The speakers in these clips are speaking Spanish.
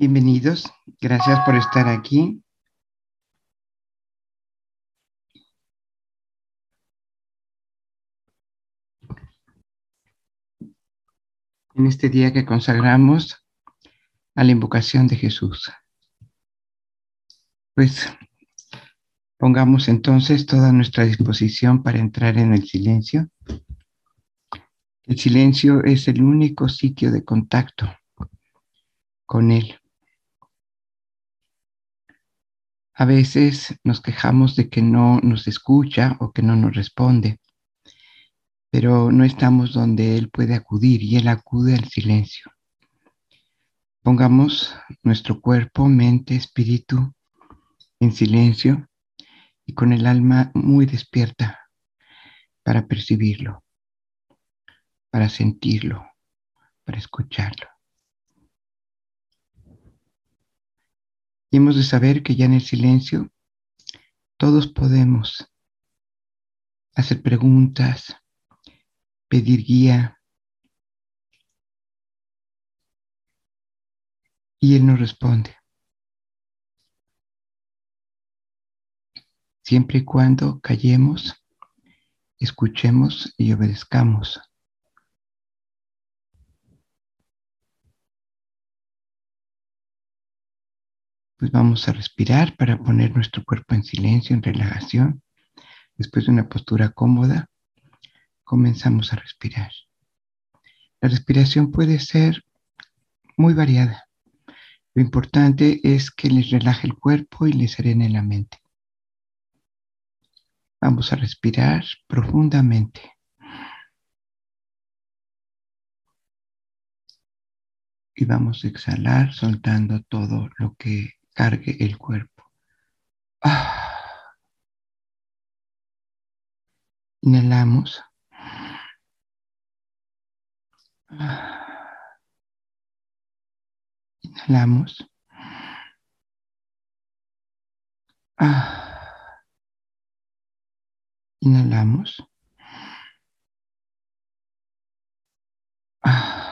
Bienvenidos, gracias por estar aquí. En este día que consagramos a la invocación de Jesús. Pues pongamos entonces toda nuestra disposición para entrar en el silencio. El silencio es el único sitio de contacto con Él. A veces nos quejamos de que no nos escucha o que no nos responde, pero no estamos donde Él puede acudir y Él acude al silencio. Pongamos nuestro cuerpo, mente, espíritu en silencio y con el alma muy despierta para percibirlo, para sentirlo, para escucharlo. Y hemos de saber que ya en el silencio todos podemos hacer preguntas, pedir guía. Y Él nos responde. Siempre y cuando callemos, escuchemos y obedezcamos pues vamos a respirar para poner nuestro cuerpo en silencio, en relajación. Después de una postura cómoda, comenzamos a respirar. La respiración puede ser muy variada. Lo importante es que les relaje el cuerpo y les serene la mente. Vamos a respirar profundamente. Y vamos a exhalar soltando todo lo que cargue el cuerpo. Ah. Inhalamos. Ah. Inhalamos. Ah. Inhalamos. Ah.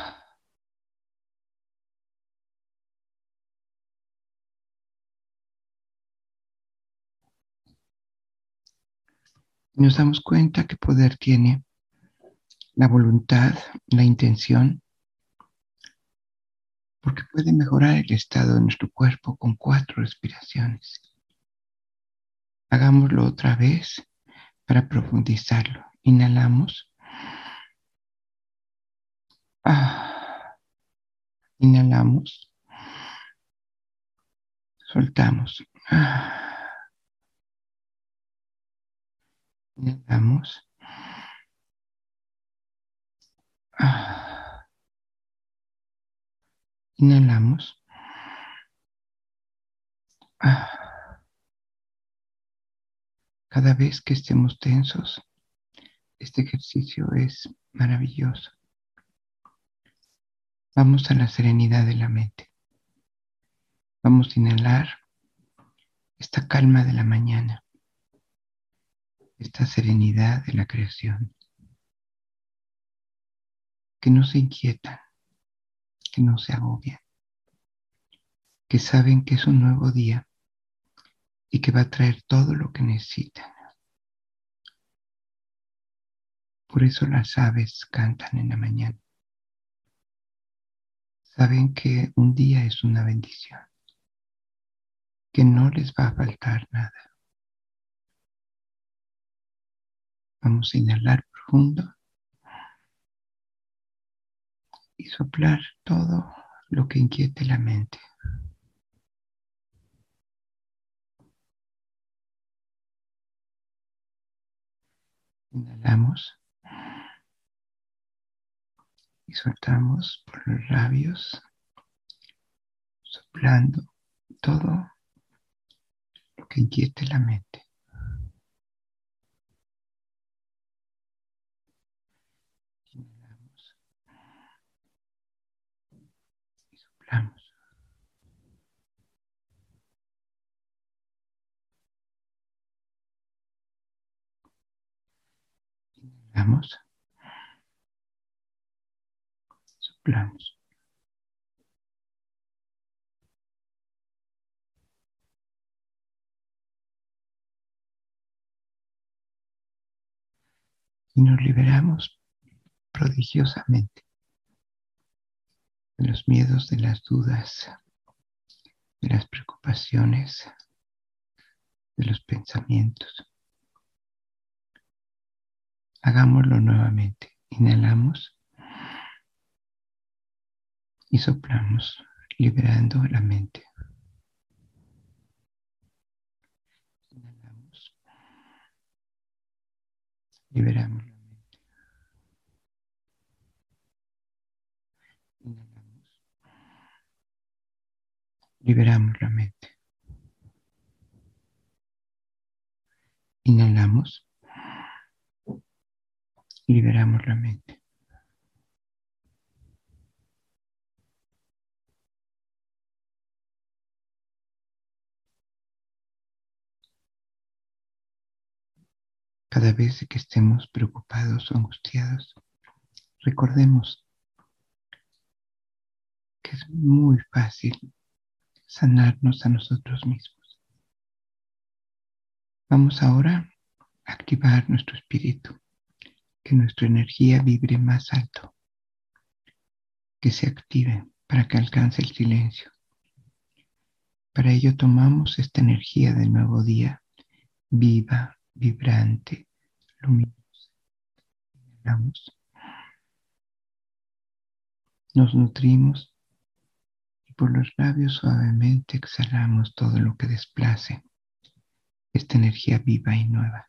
Nos damos cuenta que poder tiene la voluntad, la intención, porque puede mejorar el estado de nuestro cuerpo con cuatro respiraciones. Hagámoslo otra vez para profundizarlo. Inhalamos. Ah. Inhalamos. Soltamos. Ah. Inhalamos. Ah. Inhalamos. Ah. Cada vez que estemos tensos, este ejercicio es maravilloso. Vamos a la serenidad de la mente. Vamos a inhalar esta calma de la mañana esta serenidad de la creación, que no se inquietan, que no se agobian, que saben que es un nuevo día y que va a traer todo lo que necesitan. Por eso las aves cantan en la mañana. Saben que un día es una bendición, que no les va a faltar nada. Vamos a inhalar profundo y soplar todo lo que inquiete la mente. Inhalamos y soltamos por los labios, soplando todo lo que inquiete la mente. Soplamos. y nos liberamos prodigiosamente de los miedos, de las dudas, de las preocupaciones, de los pensamientos. Hagámoslo nuevamente. Inhalamos y soplamos, liberando la mente. Inhalamos. Liberamos la mente. Inhalamos. Liberamos la mente. Inhalamos. Liberamos la mente. Cada vez que estemos preocupados o angustiados, recordemos que es muy fácil sanarnos a nosotros mismos. Vamos ahora a activar nuestro espíritu, que nuestra energía vibre más alto, que se active para que alcance el silencio. Para ello tomamos esta energía del nuevo día, viva, vibrante, luminosa. Inhalamos. Nos nutrimos y por los labios suavemente exhalamos todo lo que desplace esta energía viva y nueva.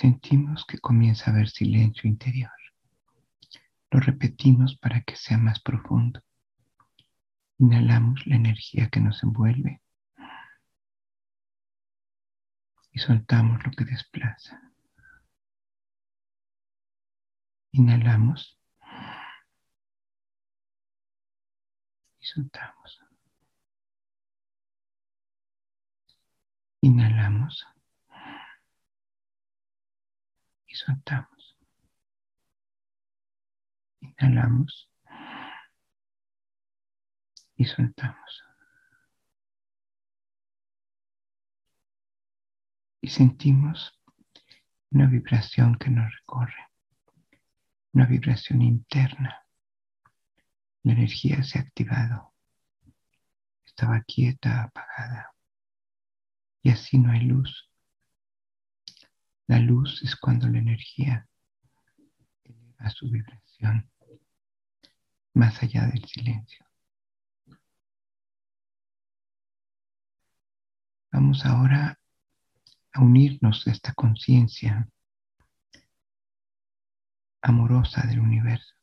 Sentimos que comienza a haber silencio interior. Lo repetimos para que sea más profundo. Inhalamos la energía que nos envuelve y soltamos lo que desplaza. Inhalamos y soltamos. Inhalamos y soltamos. Inhalamos y soltamos. y sentimos una vibración que nos recorre, una vibración interna. La energía se ha activado, estaba quieta, apagada, y así no hay luz. La luz es cuando la energía eleva su vibración más allá del silencio. Vamos ahora a unirnos a esta conciencia amorosa del universo.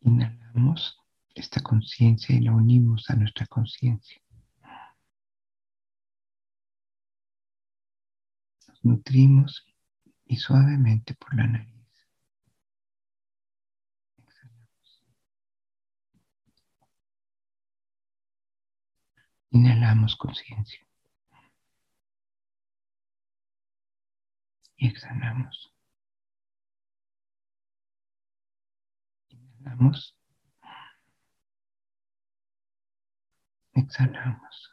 Inhalamos esta conciencia y la unimos a nuestra conciencia. Nutrimos y suavemente por la nariz. Inhalamos conciencia. Y exhalamos. Inhalamos. Exhalamos.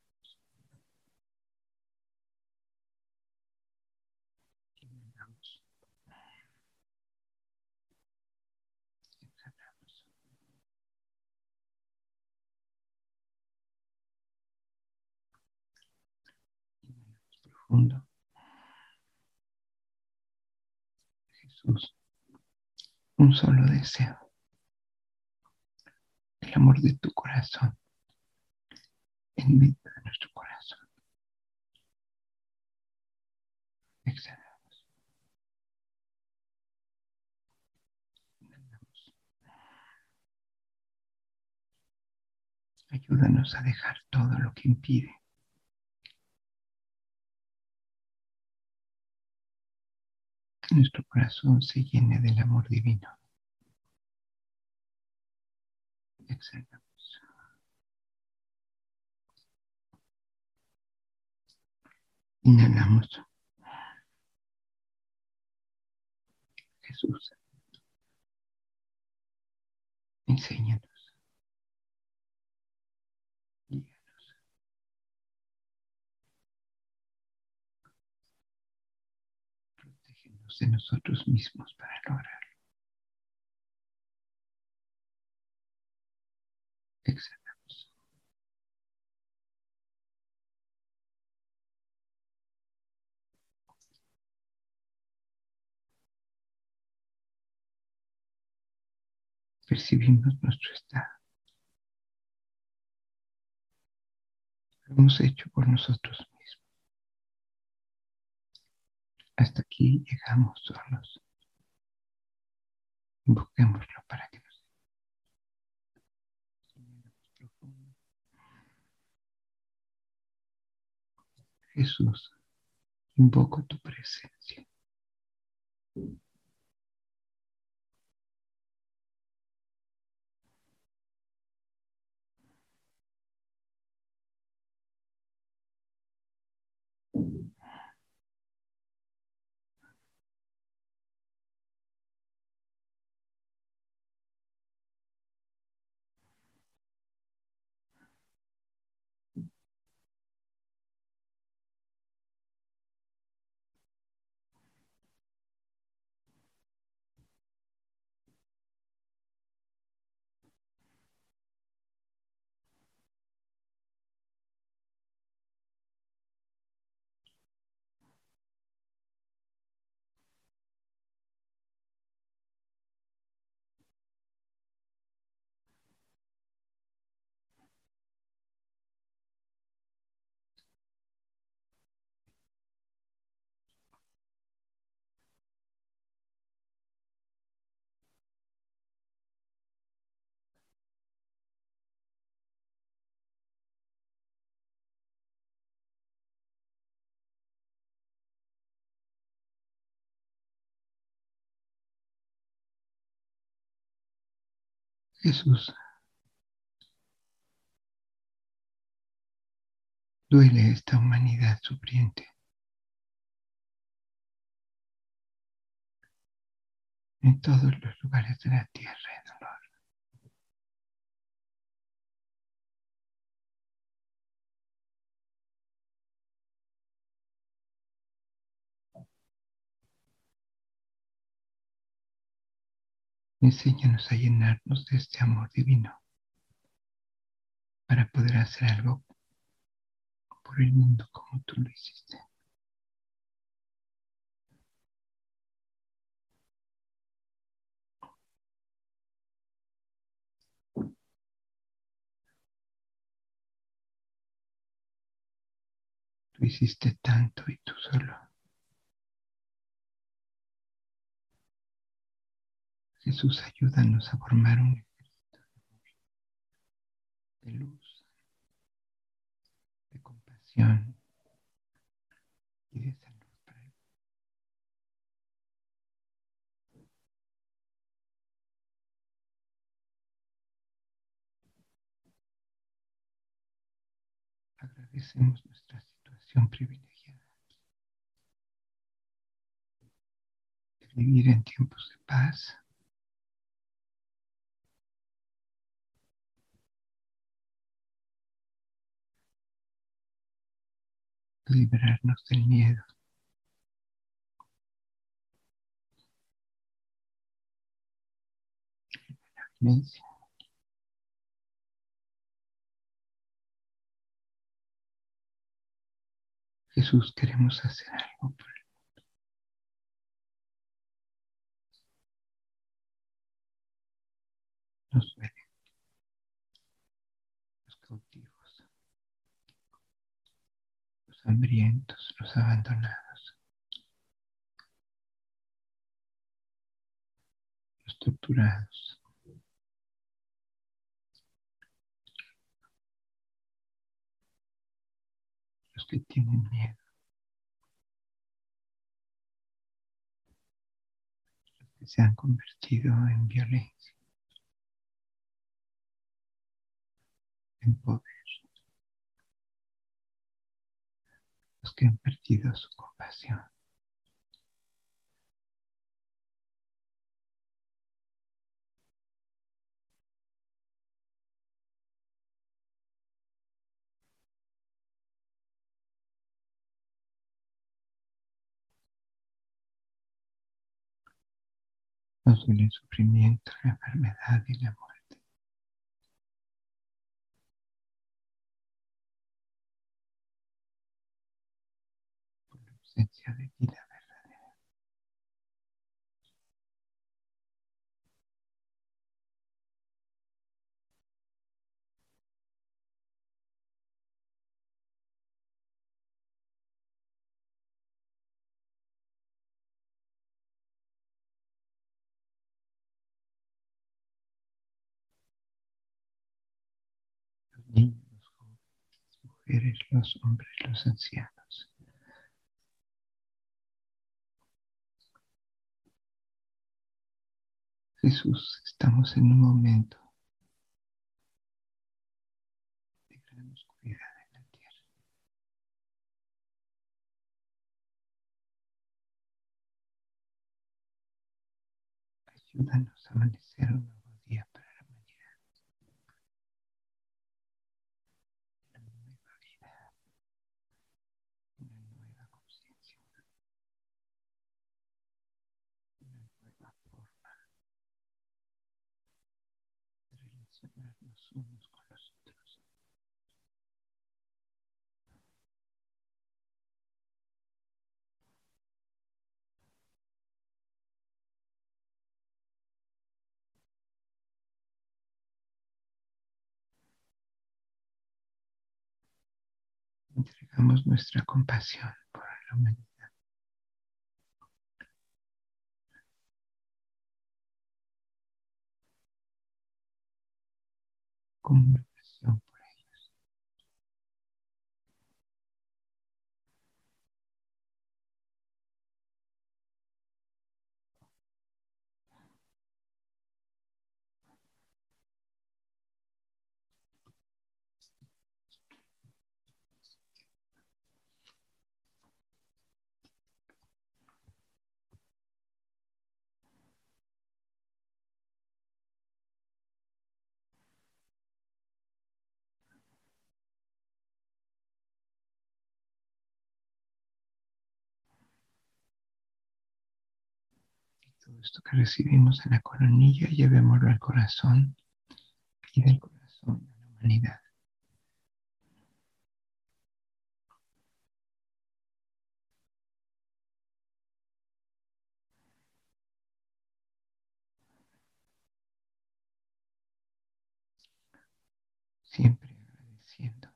Jesús, un solo deseo el amor de tu corazón en medio de nuestro corazón. Exhalamos. Inhalamos. Ayúdanos a dejar todo lo que impide nuestro corazón se llene del amor divino. Exhalamos. Inhalamos. Jesús, enséñanos. De nosotros mismos para lograrlo. Exhalamos. Percibimos nuestro estado. Lo hemos hecho por nosotros Hasta aquí llegamos solos. Invoquémoslo para que nos. Jesús, invoco tu presencia. Jesús, duele esta humanidad sufriente. En todos los lugares de la tierra dolor. Enséñanos a llenarnos de este amor divino para poder hacer algo por el mundo como tú lo hiciste. Tú hiciste tanto y tú solo. Jesús, ayúdanos a formar un ejército de luz, de compasión y de salud para el Agradecemos nuestra situación privilegiada de vivir en tiempos de paz. Liberarnos del miedo. Jesús, queremos hacer algo por el mundo. Nos duelen los hambrientos, los abandonados, los torturados. los que tienen miedo, los que se han convertido en violencia, en poder. Que han perdido su compasión. Nos duele el sufrimiento, la enfermedad y la muerte. Ausencia de verdadera. Los jóvenes, las mujeres, los hombres, los ancianos. Jesús, estamos en un momento de gran oscuridad en la tierra. Ayúdanos a amanecer Entregamos nuestra compasión por la humanidad. Esto que recibimos en la coronilla, llevémoslo al corazón y del corazón a la humanidad. Siempre agradeciendo.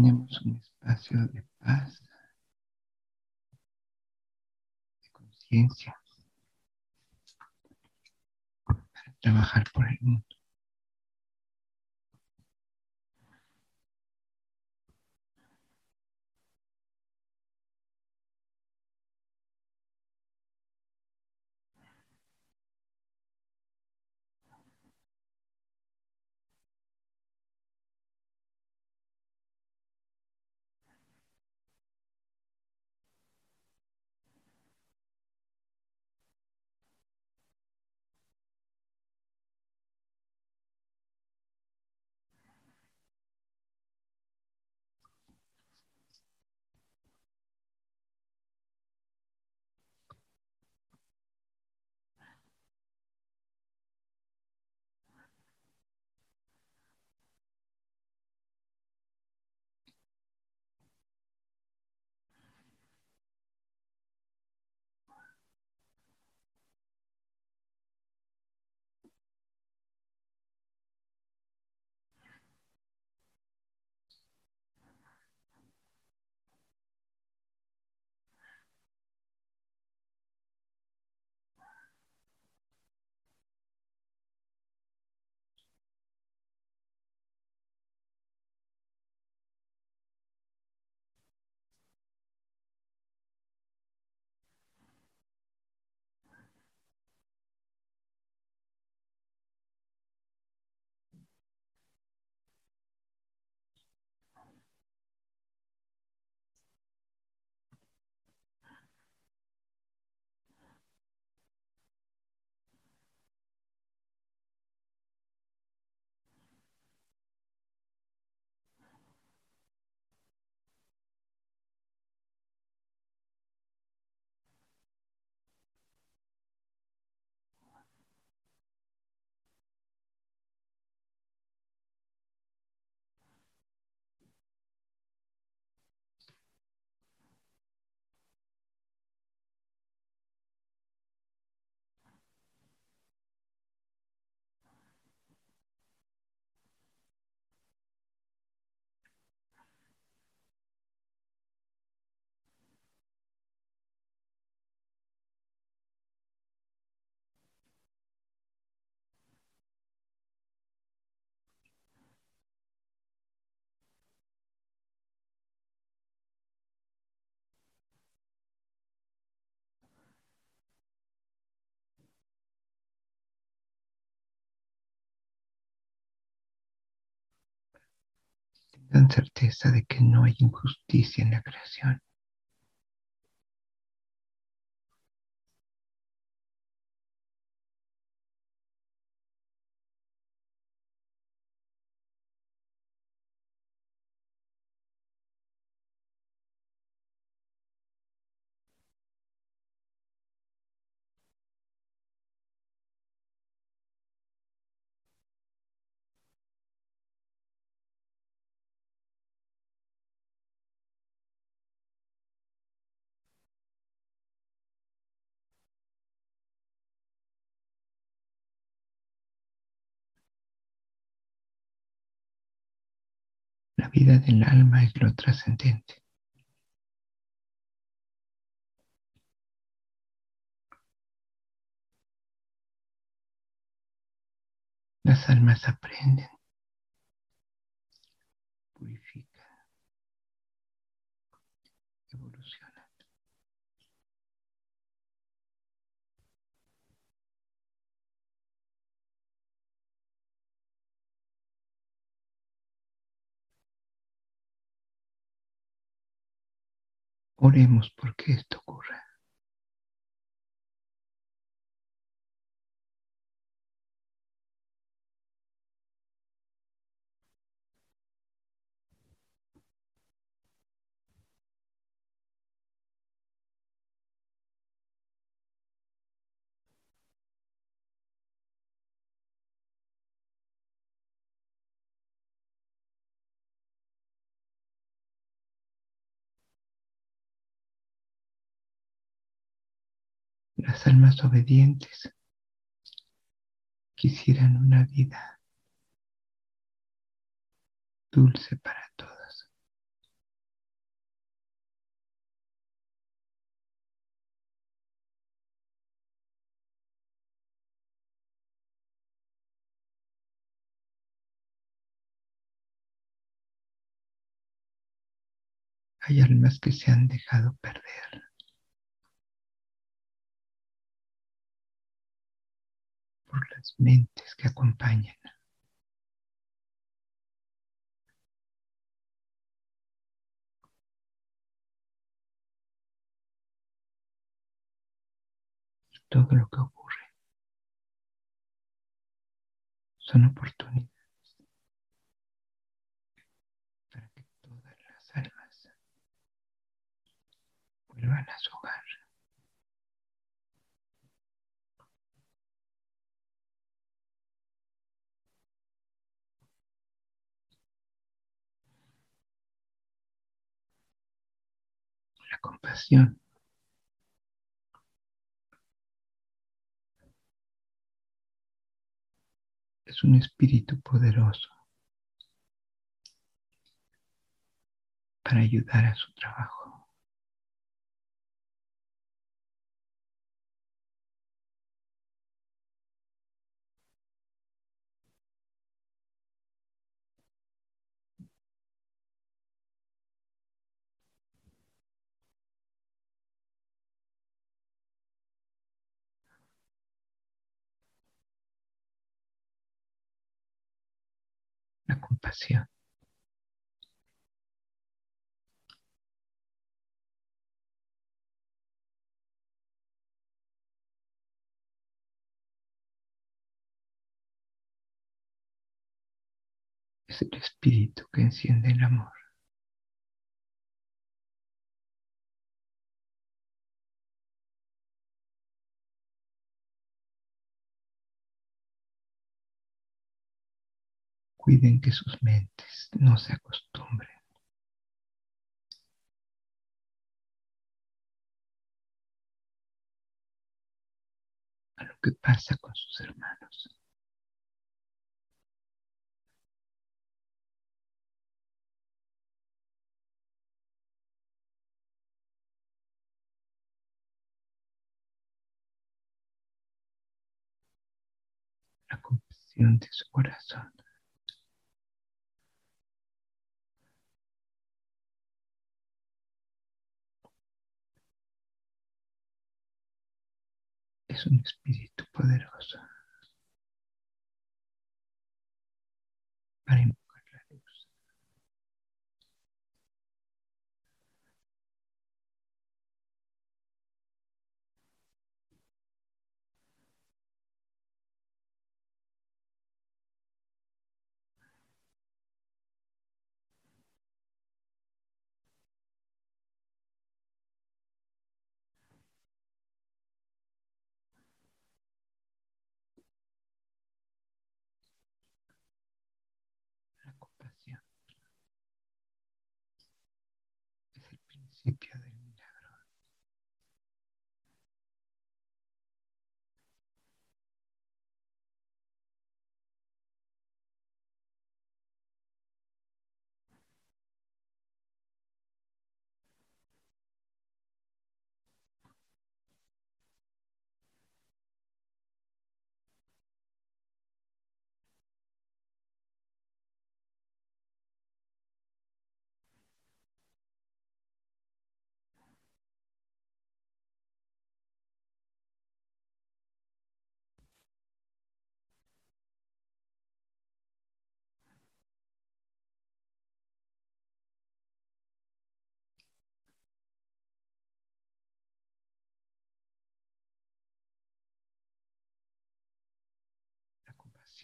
Tenemos un espacio de paz, de conciencia, para trabajar por el mundo. Tengan certeza de que no hay injusticia en la creación. La vida del alma es lo trascendente. Las almas aprenden, purifican, evolucionan. Oremos porque esto ocurra. Las almas obedientes quisieran una vida dulce para todos. Hay almas que se han dejado perder. Mentes que acompañan. Todo lo que ocurre son oportunidades para que todas las almas vuelvan a su hogar. Compasión es un espíritu poderoso para ayudar a su trabajo. La compasión es el espíritu que enciende el amor. Cuiden que sus mentes no se acostumbren a lo que pasa con sus hermanos. La compasión de su corazón. Es un espíritu poderoso. Para principio del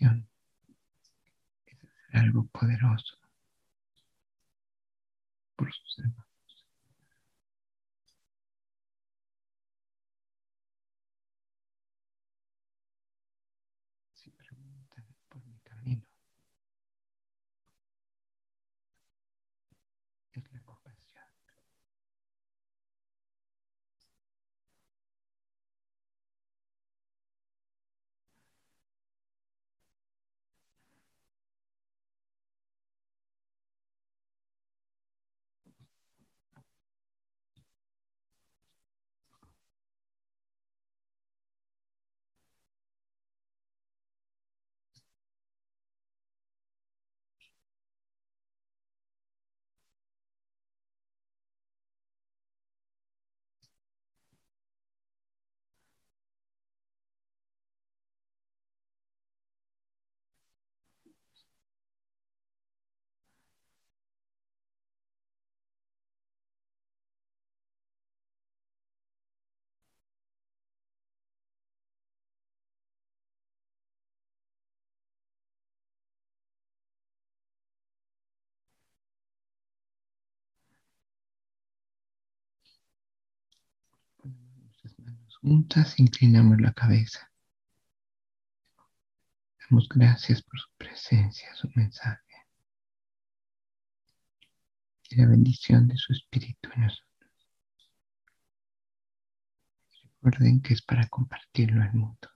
Es algo poderoso por sus hermanos. Juntas, inclinamos la cabeza. Damos gracias por su presencia, su mensaje y la bendición de su espíritu en nosotros. Recuerden que es para compartirlo al mundo.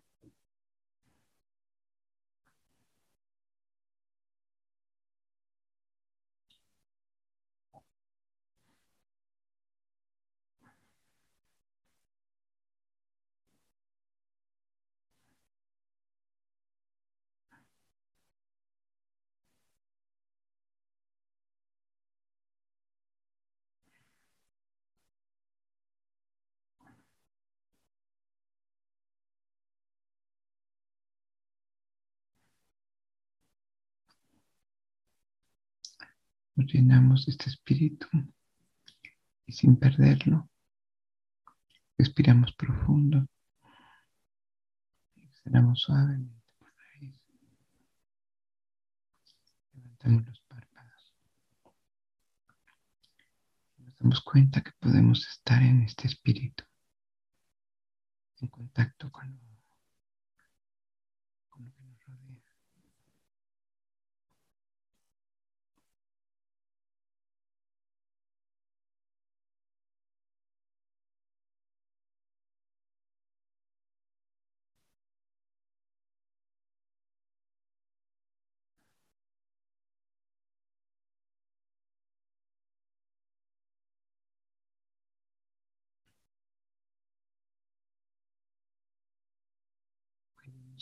Nos llenamos de este espíritu y sin perderlo, respiramos profundo. Exhalamos suavemente por nariz. Levantamos los párpados. Nos damos cuenta que podemos estar en este espíritu, en contacto con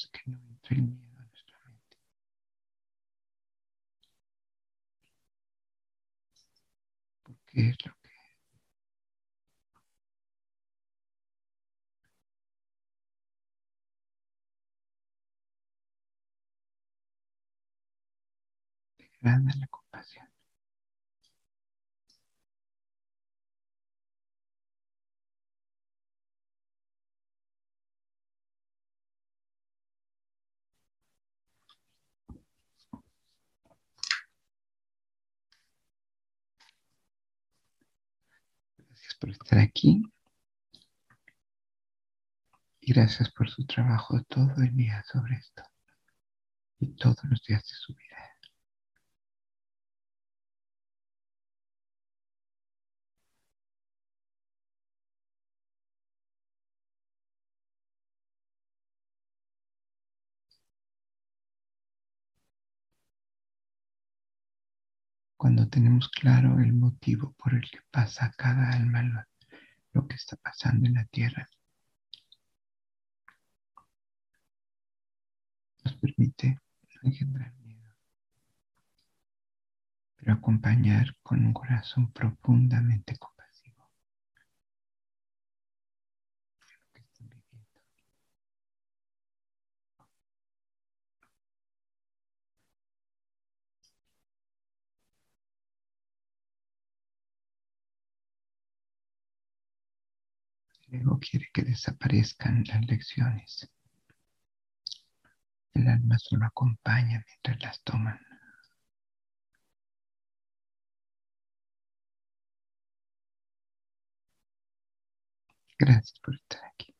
Que no entre el miedo a nuestra mente. Porque es lo que degrada la compasión. Por estar aquí. Y gracias por su trabajo todo el día sobre esto. Y todos los días de su vida. Cuando tenemos claro el motivo por el que pasa cada alma lo, que está pasando en la tierra, nos permite no engendrar miedo, pero acompañar con un corazón profundamente compasivo. Ego quiere que desaparezcan las lecciones. El alma solo acompaña mientras las toman. Gracias por estar aquí.